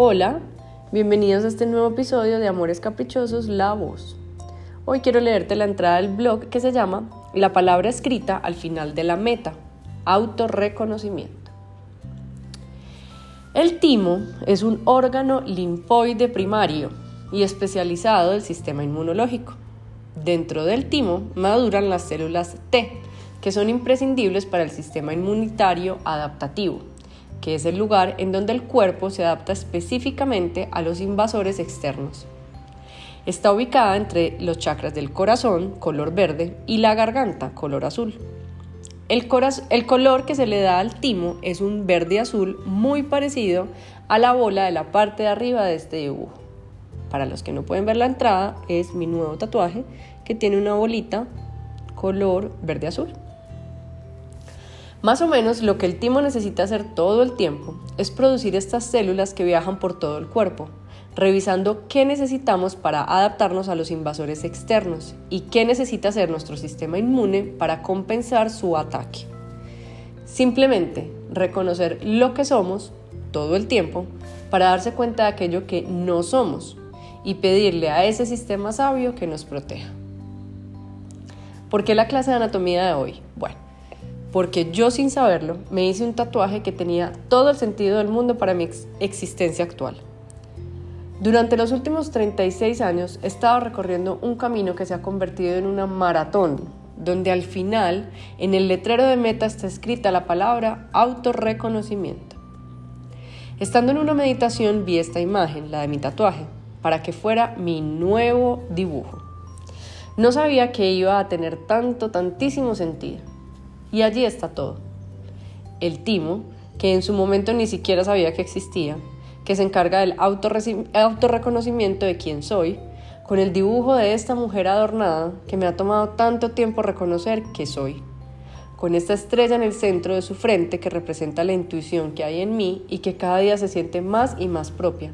Hola, bienvenidos a este nuevo episodio de Amores Caprichosos, La Voz. Hoy quiero leerte la entrada del blog que se llama La palabra escrita al final de la meta, autorreconocimiento. El timo es un órgano linfoide primario y especializado del sistema inmunológico. Dentro del timo maduran las células T, que son imprescindibles para el sistema inmunitario adaptativo que es el lugar en donde el cuerpo se adapta específicamente a los invasores externos. Está ubicada entre los chakras del corazón, color verde, y la garganta, color azul. El, el, color que se le da al timo es un verde azul muy parecido a la bola de la parte de arriba de este dibujo. Para los que no pueden ver la entrada, es mi nuevo tatuaje que tiene una bolita color verde azul. Más o menos lo que el timo necesita hacer todo el tiempo es producir estas células que viajan por todo el cuerpo, revisando qué necesitamos para adaptarnos a los invasores externos y qué necesita hacer nuestro sistema inmune para compensar su ataque. Simplemente reconocer lo que somos todo el tiempo para darse cuenta de aquello que no somos y pedirle a ese sistema sabio que nos proteja. ¿Por qué la clase de anatomía de hoy? Bueno, porque yo sin saberlo me hice un tatuaje que tenía todo el sentido del mundo para mi existencia actual. Durante los últimos 36 años he estado recorriendo un camino que se ha convertido en una maratón, donde al final en el letrero de meta está escrita la palabra autorreconocimiento. Estando en una meditación vi esta imagen, la de mi tatuaje, para que fuera mi nuevo dibujo. No sabía que iba a tener tanto, tantísimo sentido. Y allí está todo. El timo, que en su momento ni siquiera sabía que existía, que se encarga del autorreconocimiento de quién soy, con el dibujo de esta mujer adornada que me ha tomado tanto tiempo reconocer que soy, con esta estrella en el centro de su frente que representa la intuición que hay en mí y que cada día se siente más y más propia,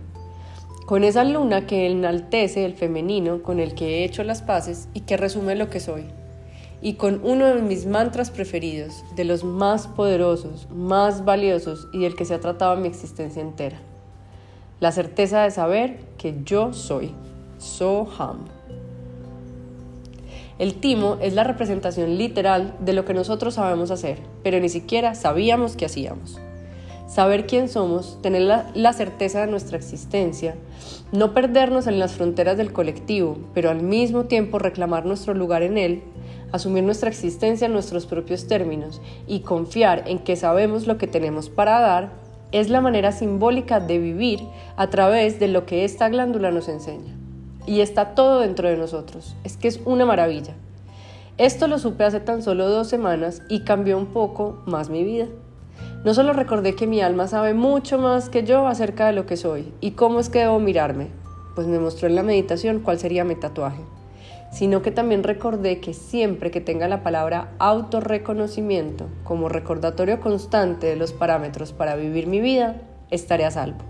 con esa luna que enaltece el femenino con el que he hecho las paces y que resume lo que soy y con uno de mis mantras preferidos, de los más poderosos, más valiosos y del que se ha tratado mi existencia entera. La certeza de saber que yo soy, Soham. El timo es la representación literal de lo que nosotros sabemos hacer, pero ni siquiera sabíamos que hacíamos. Saber quién somos, tener la, la, certeza de nuestra existencia, no perdernos en las fronteras del colectivo, pero al mismo tiempo reclamar nuestro lugar en él, asumir nuestra existencia en nuestros propios términos y confiar en que sabemos lo que tenemos para dar, es la manera simbólica de vivir a través de lo que esta glándula nos enseña. Y está todo dentro de nosotros. Es que es una maravilla. Esto lo supe hace tan solo dos semanas y cambió un poco más mi vida. No solo recordé que mi alma sabe mucho más que yo acerca de lo que soy y cómo es que debo mirarme, pues me mostró en la meditación cuál sería mi tatuaje sino que también recordé que siempre que tenga la palabra autorreconocimiento como recordatorio constante de los parámetros para vivir mi vida, estaré a salvo.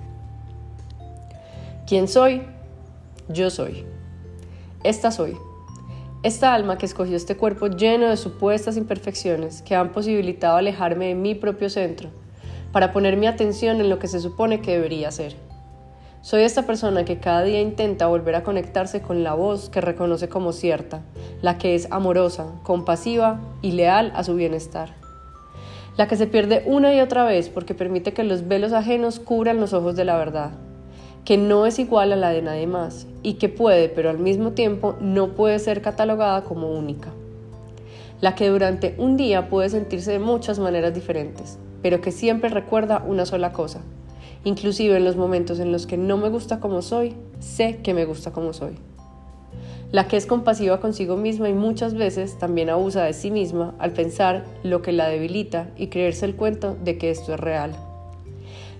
¿Quién soy? Yo soy. Esta soy. Esta alma que escogió este cuerpo lleno de supuestas imperfecciones que han posibilitado alejarme de mi propio centro para poner mi atención en lo que se supone que debería ser soy esta persona que cada día intenta volver a conectarse con la voz que reconoce como cierta, la que es amorosa, compasiva y leal a su bienestar. La que se pierde una y otra vez porque permite que los velos ajenos cubran los ojos de la verdad, que no es igual a la de nadie más y que puede, pero al mismo tiempo no puede ser catalogada como única. La que durante un día puede sentirse de muchas maneras diferentes, pero que siempre recuerda una sola cosa, Inclusive en los momentos en los que no me gusta como soy, sé que me gusta como soy. La que es compasiva consigo misma y muchas veces también abusa de sí misma al pensar lo que la debilita y creerse el cuento de que esto es real.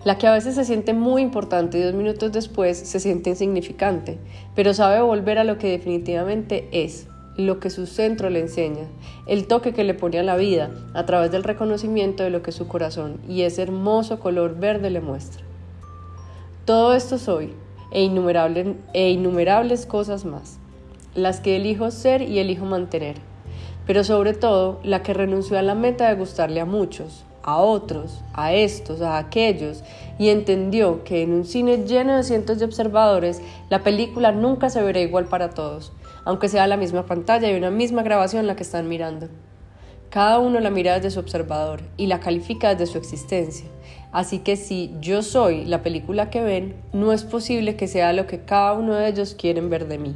La que a veces se siente muy importante y dos minutos después se siente insignificante, pero sabe volver a lo que definitivamente es, lo que su centro le enseña, el toque que le pone a la vida a través del reconocimiento de lo que su corazón y ese hermoso color verde le muestra. Todo esto soy e e innumerables cosas más, las que elijo ser y elijo mantener, pero sobre todo la que renunció a la meta de gustarle a muchos, a otros, a estos, a aquellos, y entendió que en un cine lleno de cientos de observadores, la película nunca se verá igual para todos, aunque sea la misma pantalla y una misma grabación la que están mirando. Cada uno la mira desde su observador y la califica desde su existencia. Así que si yo soy la película que ven, no es posible que sea lo que cada uno de ellos quieren ver de mí.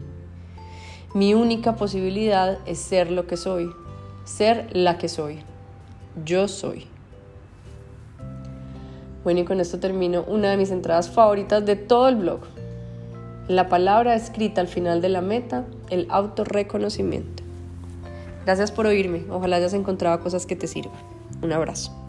Mi única posibilidad es ser lo que soy, ser la que soy. Yo soy. Bueno, y con esto termino una de mis entradas favoritas de todo el blog. La palabra escrita al final de la meta, el autorreconocimiento. Gracias por oírme. Ojalá hayas encontrado cosas que te sirvan. Un abrazo.